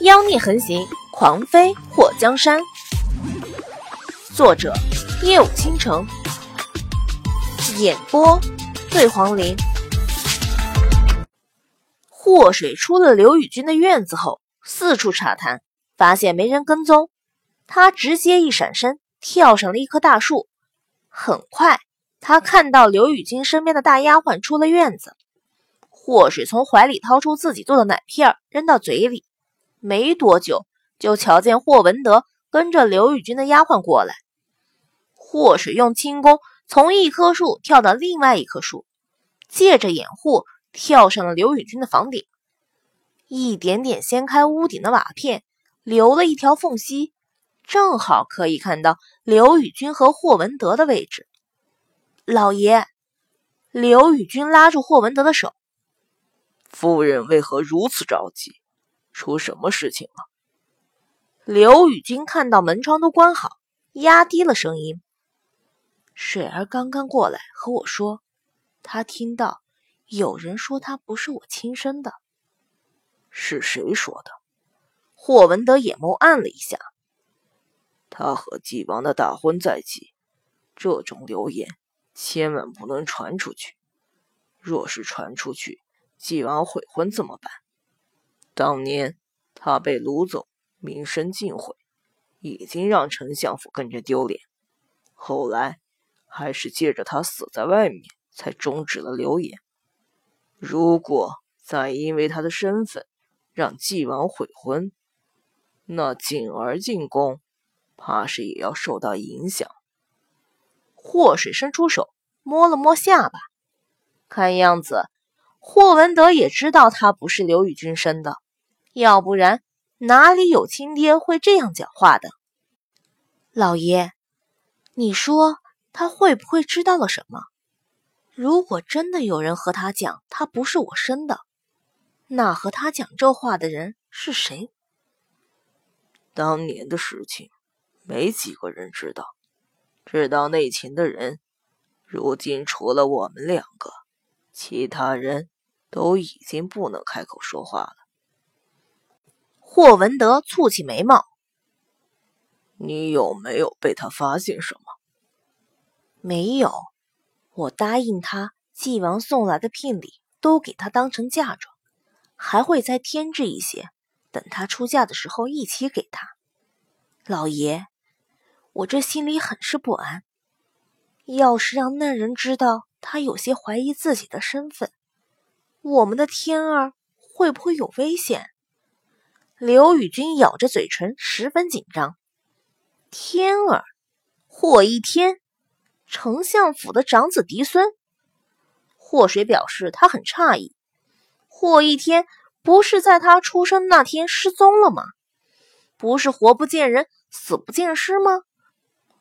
妖孽横行，狂妃祸江山。作者：夜舞倾城，演播：醉黄林。祸水出了刘宇君的院子后，四处查探，发现没人跟踪，他直接一闪身，跳上了一棵大树。很快，他看到刘宇君身边的大丫鬟出了院子。祸水从怀里掏出自己做的奶片，扔到嘴里。没多久，就瞧见霍文德跟着刘宇君的丫鬟过来。祸水用轻功从一棵树跳到另外一棵树，借着掩护跳上了刘宇君的房顶。一点点掀开屋顶的瓦片，留了一条缝隙，正好可以看到刘宇君和霍文德的位置。老爷，刘宇君拉住霍文德的手。夫人为何如此着急？出什么事情了？刘宇君看到门窗都关好，压低了声音：“水儿刚刚过来和我说，他听到有人说他不是我亲生的。是谁说的？”霍文德眼眸暗了一下：“他和纪王的大婚在即，这种流言千万不能传出去。若是传出去……”纪王悔婚怎么办？当年他被掳走，名声尽毁，已经让丞相府跟着丢脸。后来还是借着他死在外面，才终止了流言。如果再因为他的身份让纪王悔婚，那锦儿进宫，怕是也要受到影响。祸水伸出手摸了摸下巴，看样子。霍文德也知道他不是刘宇君生的，要不然哪里有亲爹会这样讲话的？老爷，你说他会不会知道了什么？如果真的有人和他讲他不是我生的，那和他讲这话的人是谁？当年的事情，没几个人知道。知道内情的人，如今除了我们两个，其他人。都已经不能开口说话了。霍文德蹙起眉毛：“你有没有被他发现什么？”“没有，我答应他，纪王送来的聘礼都给他当成嫁妆，还会再添置一些，等他出嫁的时候一起给他。”老爷，我这心里很是不安。要是让那人知道他有些怀疑自己的身份，我们的天儿会不会有危险？刘宇君咬着嘴唇，十分紧张。天儿，霍一天，丞相府的长子嫡孙。霍水表示他很诧异，霍一天不是在他出生那天失踪了吗？不是活不见人，死不见尸吗？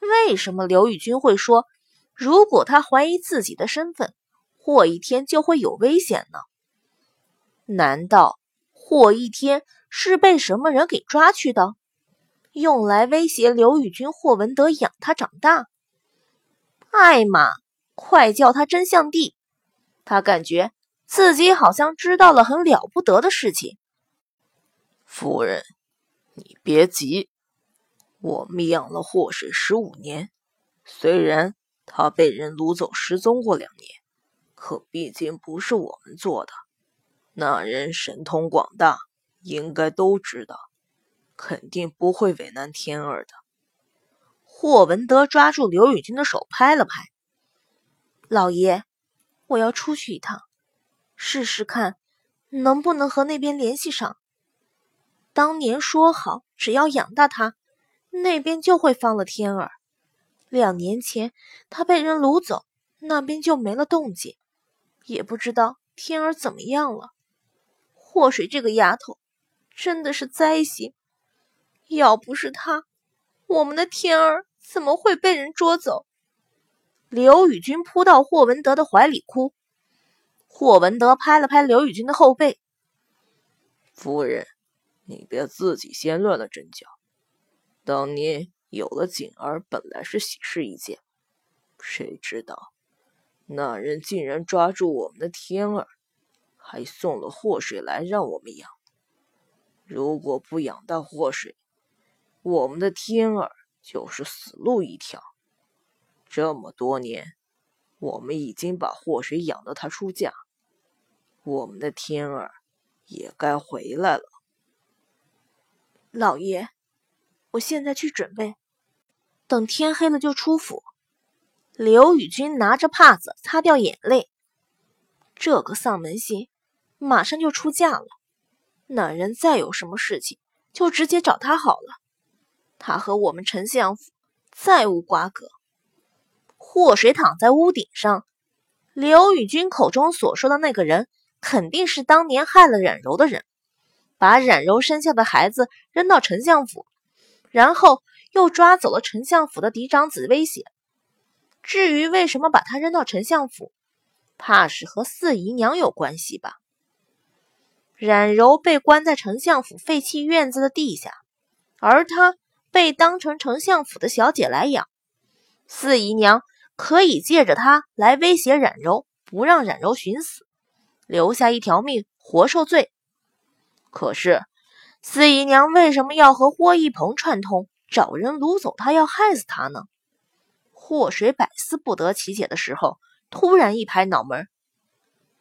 为什么刘宇君会说，如果他怀疑自己的身份？霍一天就会有危险呢？难道霍一天是被什么人给抓去的，用来威胁刘宇君、霍文德养他长大？艾玛，快叫他真相帝！他感觉自己好像知道了很了不得的事情。夫人，你别急，我们养了霍水十五年，虽然他被人掳走失踪过两年。可毕竟不是我们做的，那人神通广大，应该都知道，肯定不会为难天儿的。霍文德抓住刘宇君的手，拍了拍：“老爷，我要出去一趟，试试看能不能和那边联系上。当年说好，只要养大他，那边就会放了天儿。两年前他被人掳走，那边就没了动静。”也不知道天儿怎么样了。祸水这个丫头真的是灾星，要不是他，我们的天儿怎么会被人捉走？刘宇君扑到霍文德的怀里哭。霍文德拍了拍刘宇君的后背：“夫人，你别自己先乱了阵脚。当年有了锦儿，本来是喜事一件，谁知道……”那人竟然抓住我们的天儿，还送了祸水来让我们养。如果不养大祸水，我们的天儿就是死路一条。这么多年，我们已经把祸水养到他出嫁，我们的天儿也该回来了。老爷，我现在去准备，等天黑了就出府。刘宇君拿着帕子擦掉眼泪，这个丧门星马上就出嫁了，那人再有什么事情就直接找他好了。他和我们丞相府再无瓜葛。祸水躺在屋顶上，刘宇君口中所说的那个人，肯定是当年害了冉柔的人。把冉柔生下的孩子扔到丞相府，然后又抓走了丞相府的嫡长子，威胁。至于为什么把他扔到丞相府，怕是和四姨娘有关系吧？冉柔被关在丞相府废弃院子的地下，而她被当成丞相府的小姐来养。四姨娘可以借着她来威胁冉柔，不让冉柔寻死，留下一条命活受罪。可是，四姨娘为什么要和霍一鹏串通，找人掳走她，要害死她呢？祸水百思不得其解的时候，突然一拍脑门：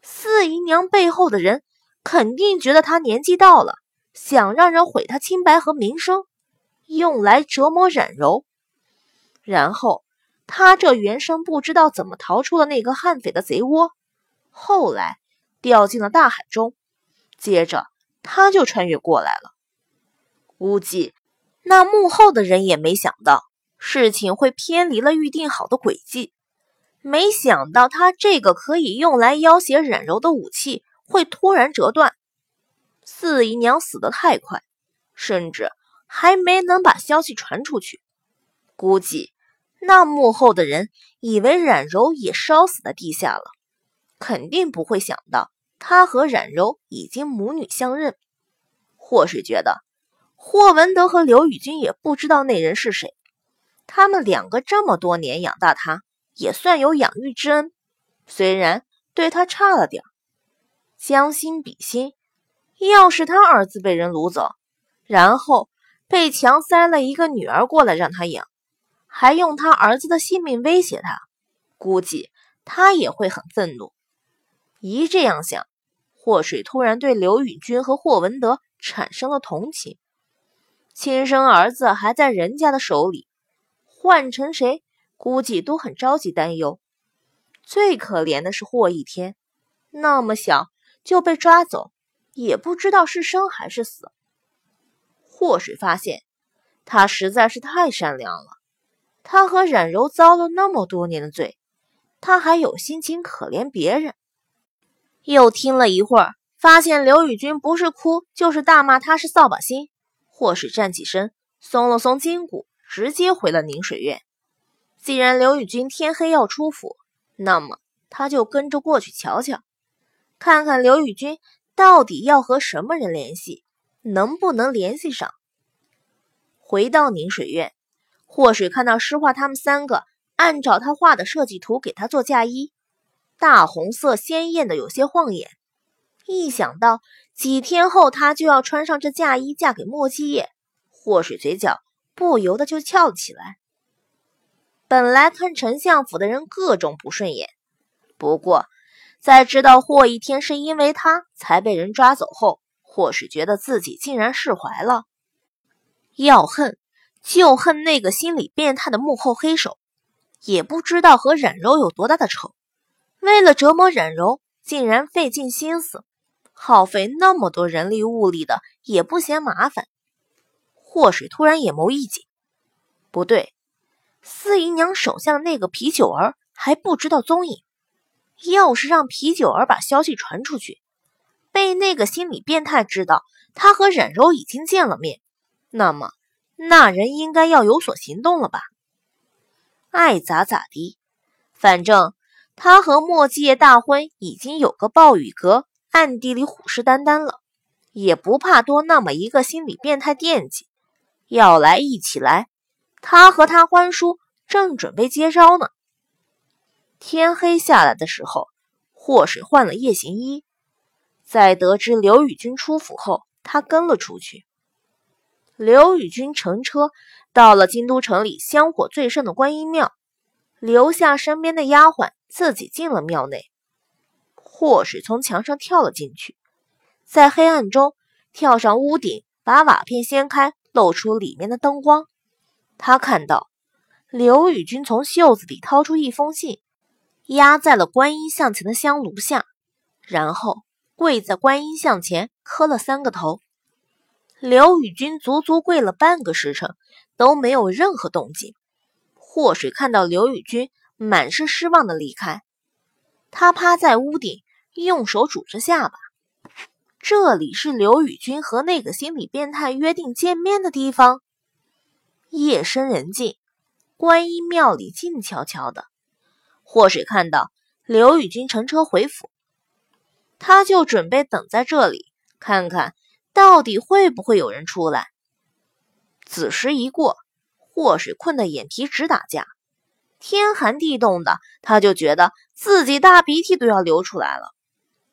四姨娘背后的人肯定觉得他年纪到了，想让人毁他清白和名声，用来折磨冉柔。然后，他这原生不知道怎么逃出了那个悍匪的贼窝，后来掉进了大海中，接着。他就穿越过来了，估计那幕后的人也没想到事情会偏离了预定好的轨迹，没想到他这个可以用来要挟冉柔的武器会突然折断。四姨娘死得太快，甚至还没能把消息传出去，估计那幕后的人以为冉柔也烧死在地下了，肯定不会想到。他和冉柔已经母女相认，或水觉得霍文德和刘宇君也不知道那人是谁。他们两个这么多年养大他，也算有养育之恩。虽然对他差了点儿将心比心，要是他儿子被人掳走，然后被强塞了一个女儿过来让他养，还用他儿子的性命威胁他，估计他也会很愤怒。一这样想，霍水突然对刘宇君和霍文德产生了同情。亲生儿子还在人家的手里，换成谁，估计都很着急担忧。最可怜的是霍一天，那么小就被抓走，也不知道是生还是死。祸水发现，他实在是太善良了。他和冉柔遭了那么多年的罪，他还有心情可怜别人。又听了一会儿，发现刘宇君不是哭就是大骂他是扫把星。祸水站起身，松了松筋骨，直接回了宁水院。既然刘宇君天黑要出府，那么他就跟着过去瞧瞧，看看刘宇君到底要和什么人联系，能不能联系上。回到宁水院，霍水看到诗画他们三个按照他画的设计图给他做嫁衣。大红色鲜艳的，有些晃眼。一想到几天后他就要穿上这嫁衣嫁给莫七夜，祸水嘴角不由得就翘了起来。本来看丞相府的人各种不顺眼，不过在知道霍一天是因为他才被人抓走后，霍水觉得自己竟然释怀了。要恨就恨那个心理变态的幕后黑手，也不知道和冉柔有多大的仇。为了折磨冉柔，竟然费尽心思，耗费那么多人力物力的，也不嫌麻烦。霍水突然眼眸一紧，不对，四姨娘手下的那个皮九儿还不知道踪影。要是让皮九儿把消息传出去，被那个心理变态知道他和冉柔已经见了面，那么那人应该要有所行动了吧？爱咋咋地，反正。他和莫继业大婚已经有个暴雨阁，暗地里虎视眈眈了，也不怕多那么一个心理变态惦记，要来一起来。他和他欢叔正准备接招呢。天黑下来的时候，霍水换了夜行衣，在得知刘宇君出府后，他跟了出去。刘宇君乘车到了京都城里香火最盛的观音庙，留下身边的丫鬟，自己进了庙内。祸水从墙上跳了进去，在黑暗中跳上屋顶，把瓦片掀开，露出里面的灯光。他看到刘宇君从袖子里掏出一封信，压在了观音像前的香炉下，然后跪在观音像前磕了三个头。刘宇君足足跪了半个时辰，都没有任何动静。祸水看到刘宇君满是失望的离开，他趴在屋顶，用手拄着下巴。这里是刘宇君和那个心理变态约定见面的地方。夜深人静，观音庙里静悄悄的。祸水看到刘宇君乘车回府，他就准备等在这里，看看。到底会不会有人出来？子时一过，祸水困得眼皮直打架，天寒地冻的，他就觉得自己大鼻涕都要流出来了。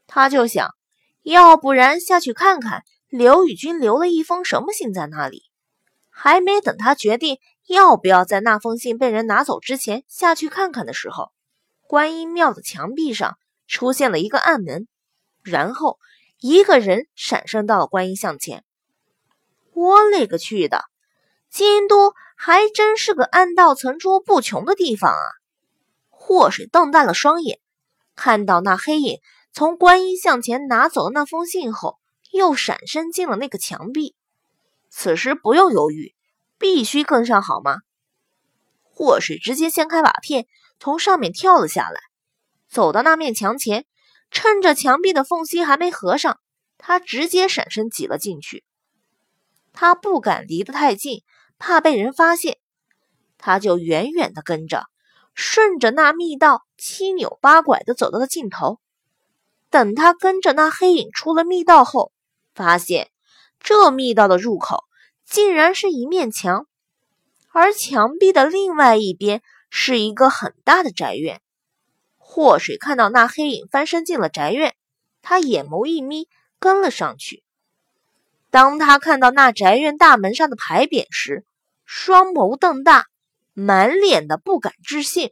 他就想，要不然下去看看刘宇君留了一封什么信在那里。还没等他决定要不要在那封信被人拿走之前下去看看的时候，观音庙的墙壁上出现了一个暗门，然后。一个人闪身到了观音像前，我勒个去的！京都还真是个暗道层出不穷的地方啊！祸水瞪大了双眼，看到那黑影从观音像前拿走了那封信后，又闪身进了那个墙壁。此时不用犹豫，必须跟上，好吗？祸水直接掀开瓦片，从上面跳了下来，走到那面墙前。趁着墙壁的缝隙还没合上，他直接闪身挤了进去。他不敢离得太近，怕被人发现，他就远远的跟着，顺着那密道七扭八拐的走到了尽头。等他跟着那黑影出了密道后，发现这密道的入口竟然是一面墙，而墙壁的另外一边是一个很大的宅院。祸水看到那黑影翻身进了宅院，他眼眸一眯，跟了上去。当他看到那宅院大门上的牌匾时，双眸瞪大，满脸的不敢置信。